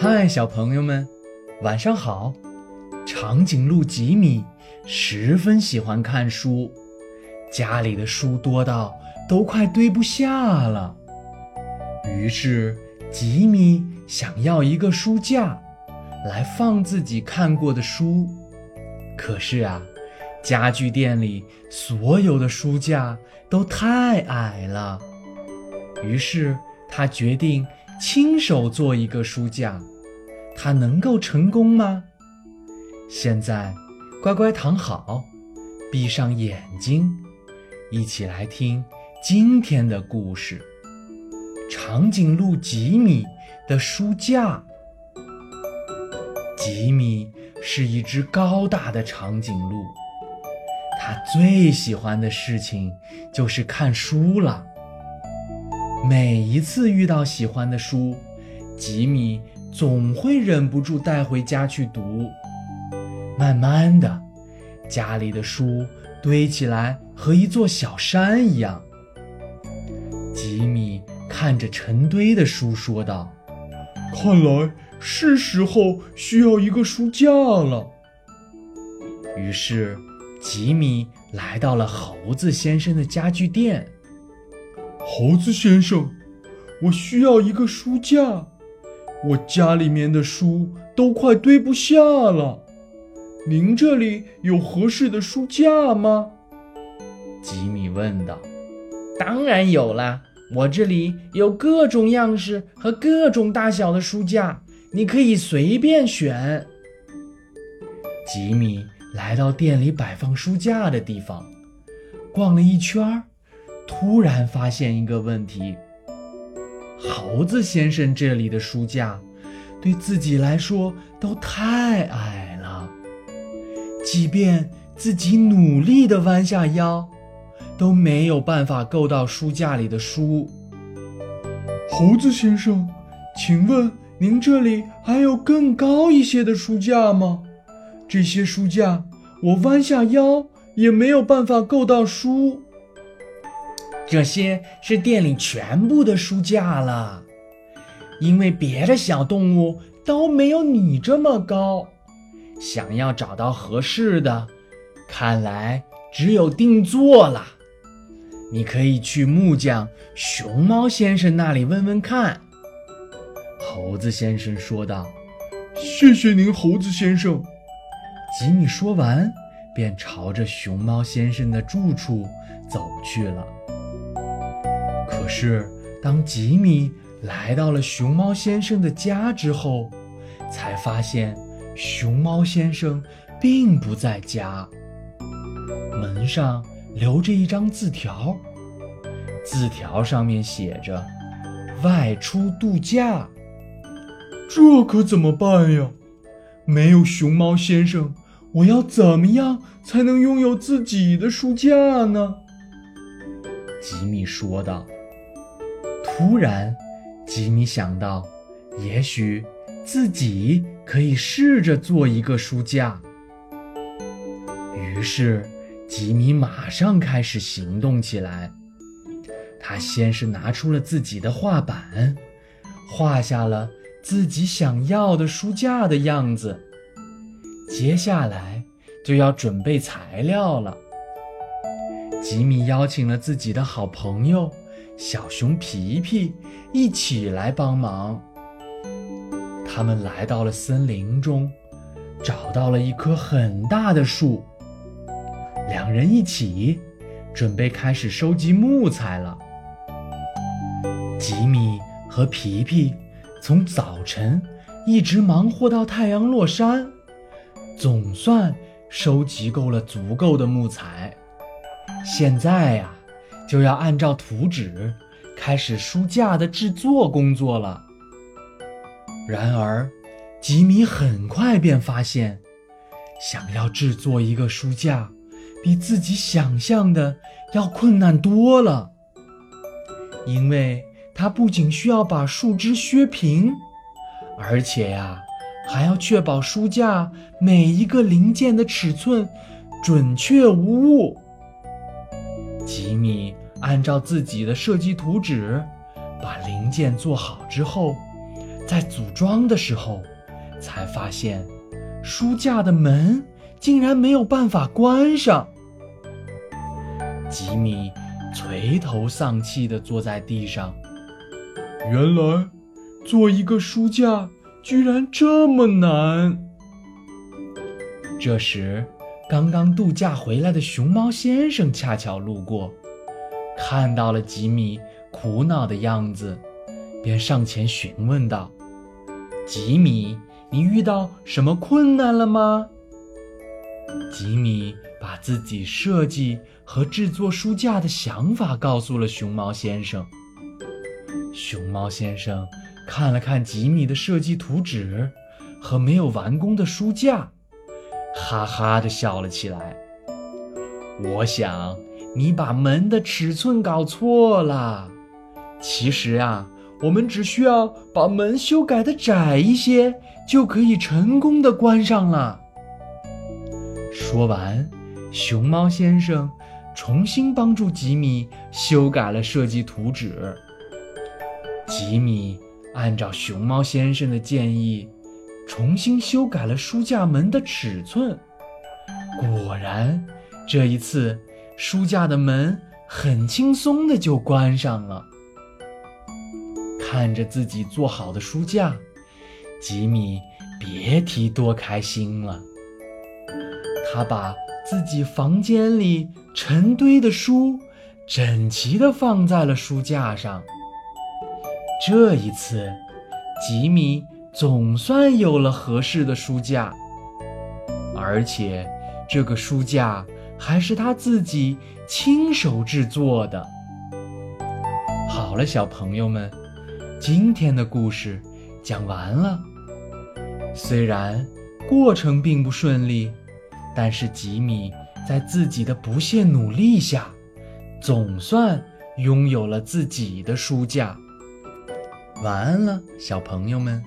嗨，小朋友们，晚上好！长颈鹿吉米十分喜欢看书，家里的书多到都快堆不下了。于是，吉米想要一个书架来放自己看过的书。可是啊，家具店里所有的书架都太矮了。于是，他决定。亲手做一个书架，它能够成功吗？现在，乖乖躺好，闭上眼睛，一起来听今天的故事——长颈鹿吉米的书架。吉米是一只高大的长颈鹿，他最喜欢的事情就是看书了。每一次遇到喜欢的书，吉米总会忍不住带回家去读。慢慢的，家里的书堆起来和一座小山一样。吉米看着成堆的书，说道：“看来是时候需要一个书架了。”于是，吉米来到了猴子先生的家具店。猴子先生，我需要一个书架，我家里面的书都快堆不下了。您这里有合适的书架吗？吉米问道。当然有啦，我这里有各种样式和各种大小的书架，你可以随便选。吉米来到店里摆放书架的地方，逛了一圈儿。突然发现一个问题：猴子先生这里的书架，对自己来说都太矮了，即便自己努力地弯下腰，都没有办法够到书架里的书。猴子先生，请问您这里还有更高一些的书架吗？这些书架我弯下腰也没有办法够到书。这些是店里全部的书架了，因为别的小动物都没有你这么高。想要找到合适的，看来只有定做了。你可以去木匠熊猫先生那里问问看。”猴子先生说道。“谢谢您，猴子先生。”吉米说完，便朝着熊猫先生的住处走去了。可是，当吉米来到了熊猫先生的家之后，才发现熊猫先生并不在家。门上留着一张字条，字条上面写着“外出度假”。这可怎么办呀？没有熊猫先生，我要怎么样才能拥有自己的书架呢？吉米说道。突然，吉米想到，也许自己可以试着做一个书架。于是，吉米马上开始行动起来。他先是拿出了自己的画板，画下了自己想要的书架的样子。接下来就要准备材料了。吉米邀请了自己的好朋友。小熊皮皮一起来帮忙。他们来到了森林中，找到了一棵很大的树。两人一起准备开始收集木材了。吉米和皮皮从早晨一直忙活到太阳落山，总算收集够了足够的木材。现在呀。就要按照图纸开始书架的制作工作了。然而，吉米很快便发现，想要制作一个书架，比自己想象的要困难多了。因为他不仅需要把树枝削平，而且呀，还要确保书架每一个零件的尺寸准确无误。吉米按照自己的设计图纸，把零件做好之后，在组装的时候，才发现书架的门竟然没有办法关上。吉米垂头丧气地坐在地上。原来，做一个书架居然这么难。这时，刚刚度假回来的熊猫先生恰巧路过，看到了吉米苦恼的样子，便上前询问道：“吉米，你遇到什么困难了吗？”吉米把自己设计和制作书架的想法告诉了熊猫先生。熊猫先生看了看吉米的设计图纸和没有完工的书架，哈哈地笑了起来。我想你把门的尺寸搞错了。其实啊，我们只需要把门修改的窄一些，就可以成功的关上了。说完，熊猫先生重新帮助吉米修改了设计图纸。吉米按照熊猫先生的建议，重新修改了书架门的尺寸。果然，这一次书架的门很轻松的就关上了。看着自己做好的书架，吉米别提多开心了。他把自己房间里成堆的书整齐的放在了书架上。这一次，吉米总算有了合适的书架，而且这个书架还是他自己亲手制作的。好了，小朋友们，今天的故事讲完了。虽然过程并不顺利，但是吉米在自己的不懈努力下，总算拥有了自己的书架。晚安了，小朋友们。